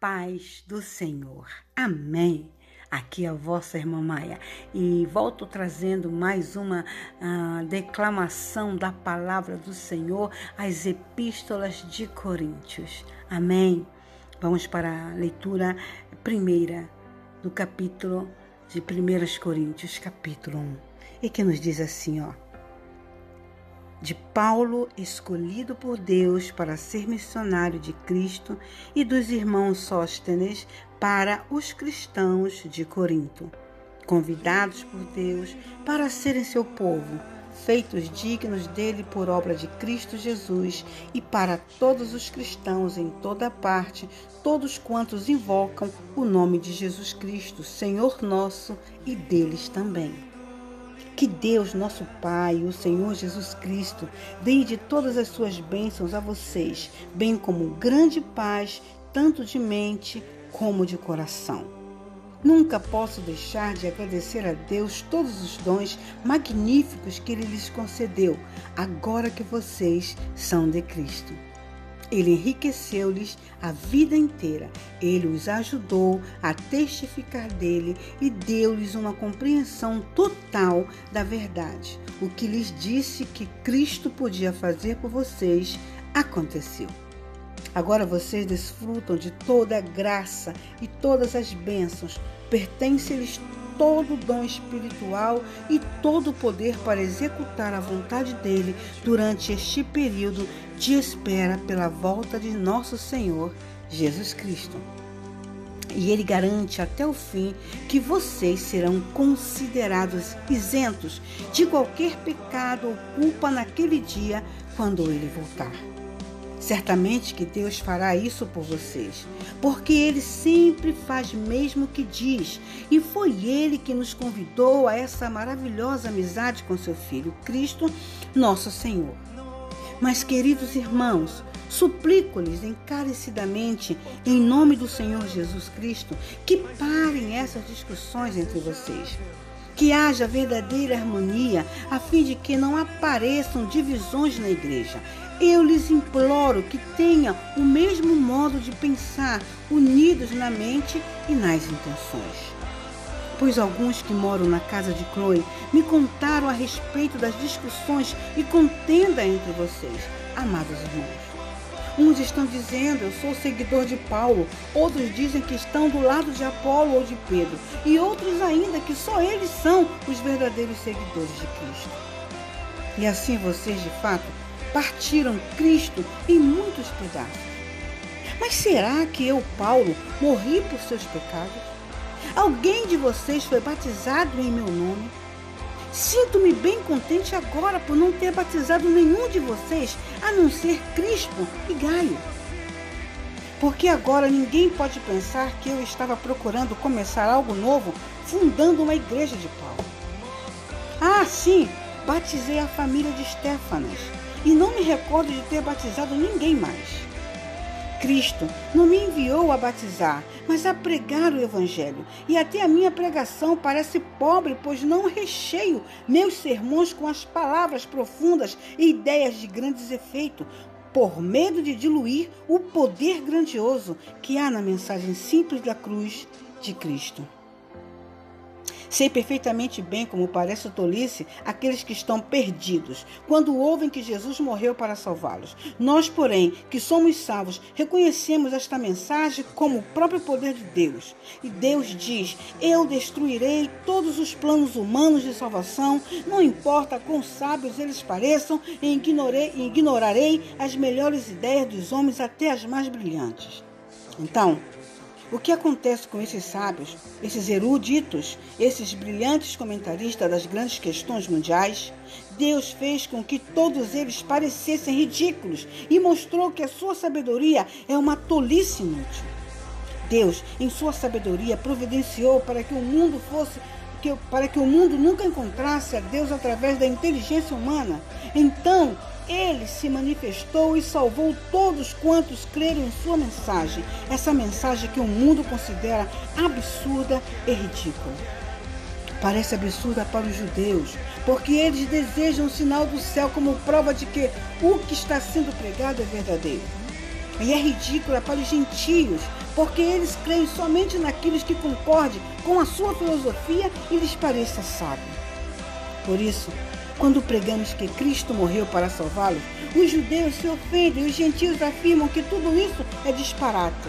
paz do Senhor. Amém. Aqui é a vossa irmã Maia e volto trazendo mais uma uh, declamação da palavra do Senhor às epístolas de Coríntios. Amém. Vamos para a leitura primeira do capítulo de 1 Coríntios, capítulo 1, e que nos diz assim, ó de Paulo, escolhido por Deus para ser missionário de Cristo, e dos irmãos Sóstenes para os cristãos de Corinto, convidados por Deus para serem seu povo, feitos dignos dele por obra de Cristo Jesus, e para todos os cristãos em toda parte, todos quantos invocam o nome de Jesus Cristo, Senhor nosso, e deles também. Que Deus, nosso Pai, o Senhor Jesus Cristo, dê de todas as suas bênçãos a vocês, bem como grande paz, tanto de mente como de coração. Nunca posso deixar de agradecer a Deus todos os dons magníficos que Ele lhes concedeu, agora que vocês são de Cristo. Ele enriqueceu-lhes a vida inteira. Ele os ajudou a testificar dele e deu-lhes uma compreensão total da verdade. O que lhes disse que Cristo podia fazer por vocês aconteceu. Agora vocês desfrutam de toda a graça e todas as bênçãos. Pertence-lhes todo dom espiritual e todo o poder para executar a vontade dele durante este período de espera pela volta de nosso Senhor Jesus Cristo. E ele garante até o fim que vocês serão considerados isentos de qualquer pecado ou culpa naquele dia quando ele voltar. Certamente que Deus fará isso por vocês, porque Ele sempre faz mesmo o que diz, e foi Ele que nos convidou a essa maravilhosa amizade com seu Filho, Cristo, nosso Senhor. Mas, queridos irmãos, suplico-lhes encarecidamente, em nome do Senhor Jesus Cristo, que parem essas discussões entre vocês que haja verdadeira harmonia, a fim de que não apareçam divisões na igreja. Eu lhes imploro que tenham o mesmo modo de pensar, unidos na mente e nas intenções. Pois alguns que moram na casa de Chloe me contaram a respeito das discussões e contenda entre vocês, amados irmãos. Uns estão dizendo, eu sou seguidor de Paulo, outros dizem que estão do lado de Apolo ou de Pedro, e outros ainda que só eles são os verdadeiros seguidores de Cristo. E assim vocês, de fato, partiram Cristo em muitos pedaços. Mas será que eu, Paulo, morri por seus pecados? Alguém de vocês foi batizado em meu nome? Sinto-me bem contente agora por não ter batizado nenhum de vocês, a não ser Crispo e Gaio. Porque agora ninguém pode pensar que eu estava procurando começar algo novo, fundando uma igreja de Paulo. Ah, sim, batizei a família de Stefanas e não me recordo de ter batizado ninguém mais. Cristo não me enviou a batizar, mas a pregar o Evangelho. E até a minha pregação parece pobre, pois não recheio meus sermões com as palavras profundas e ideias de grandes efeitos, por medo de diluir o poder grandioso que há na mensagem simples da cruz de Cristo. Sei perfeitamente bem como parece tolice aqueles que estão perdidos, quando ouvem que Jesus morreu para salvá-los. Nós, porém, que somos salvos, reconhecemos esta mensagem como o próprio poder de Deus. E Deus diz: Eu destruirei todos os planos humanos de salvação, não importa quão sábios eles pareçam, e ignorei, ignorarei as melhores ideias dos homens, até as mais brilhantes. Então, o que acontece com esses sábios, esses eruditos, esses brilhantes comentaristas das grandes questões mundiais? Deus fez com que todos eles parecessem ridículos e mostrou que a sua sabedoria é uma tolice inútil. Deus, em sua sabedoria, providenciou para que o mundo fosse que, para que o mundo nunca encontrasse a Deus através da inteligência humana. Então, ele se manifestou e salvou todos quantos creram em sua mensagem, essa mensagem que o mundo considera absurda e ridícula. Parece absurda para os judeus, porque eles desejam o sinal do céu como prova de que o que está sendo pregado é verdadeiro. e é ridícula para os gentios, porque eles creem somente naqueles que concordem com a sua filosofia e lhes pareça sábio. Por isso, quando pregamos que Cristo morreu para salvá-los, os judeus se ofendem e os gentios afirmam que tudo isso é disparate.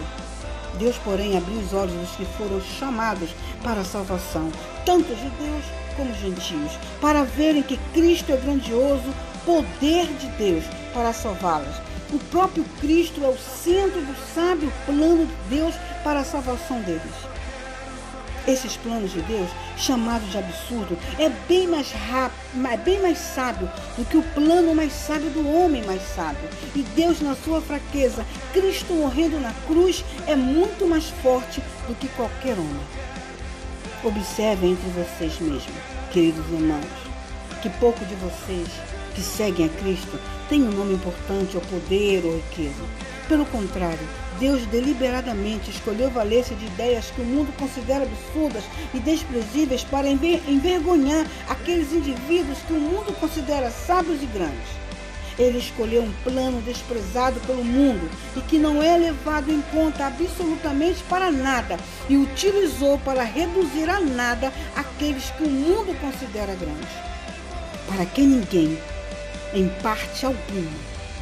Deus, porém, abriu os olhos dos que foram chamados para a salvação, tanto judeus como gentios, para verem que Cristo é grandioso poder de Deus para salvá-los. O próprio Cristo é o centro do sábio plano de Deus para a salvação deles. Esses planos de Deus, chamados de absurdo, é bem mais rápido, bem mais sábio do que o plano mais sábio do homem mais sábio. E Deus, na sua fraqueza, Cristo morrendo na cruz, é muito mais forte do que qualquer homem. Observem entre vocês mesmos, queridos irmãos, que pouco de vocês que seguem a Cristo têm um nome importante ou poder ou riqueza. Pelo contrário, Deus deliberadamente escolheu valer-se de ideias que o mundo considera absurdas e desprezíveis para envergonhar aqueles indivíduos que o mundo considera sábios e grandes. Ele escolheu um plano desprezado pelo mundo e que não é levado em conta absolutamente para nada e utilizou para reduzir a nada aqueles que o mundo considera grandes. Para que ninguém, em parte alguma,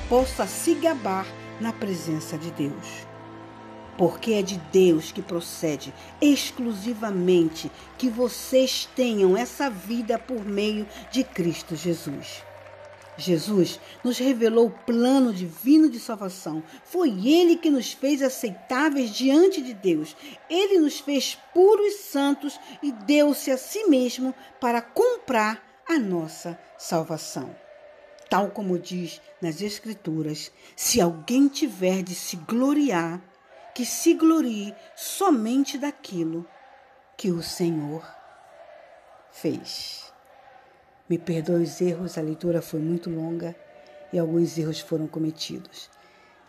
possa se gabar na presença de Deus. Porque é de Deus que procede exclusivamente que vocês tenham essa vida por meio de Cristo Jesus. Jesus nos revelou o plano divino de salvação. Foi Ele que nos fez aceitáveis diante de Deus. Ele nos fez puros e santos e deu-se a si mesmo para comprar a nossa salvação tal como diz nas Escrituras: se alguém tiver de se gloriar, que se glorie somente daquilo que o Senhor fez. Me perdoe os erros, a leitura foi muito longa e alguns erros foram cometidos,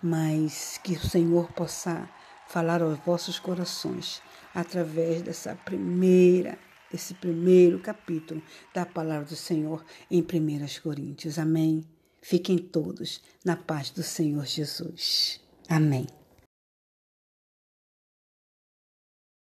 mas que o Senhor possa falar aos vossos corações através dessa primeira esse primeiro capítulo da palavra do Senhor em 1 Coríntios. Amém. Fiquem todos na paz do Senhor Jesus. Amém.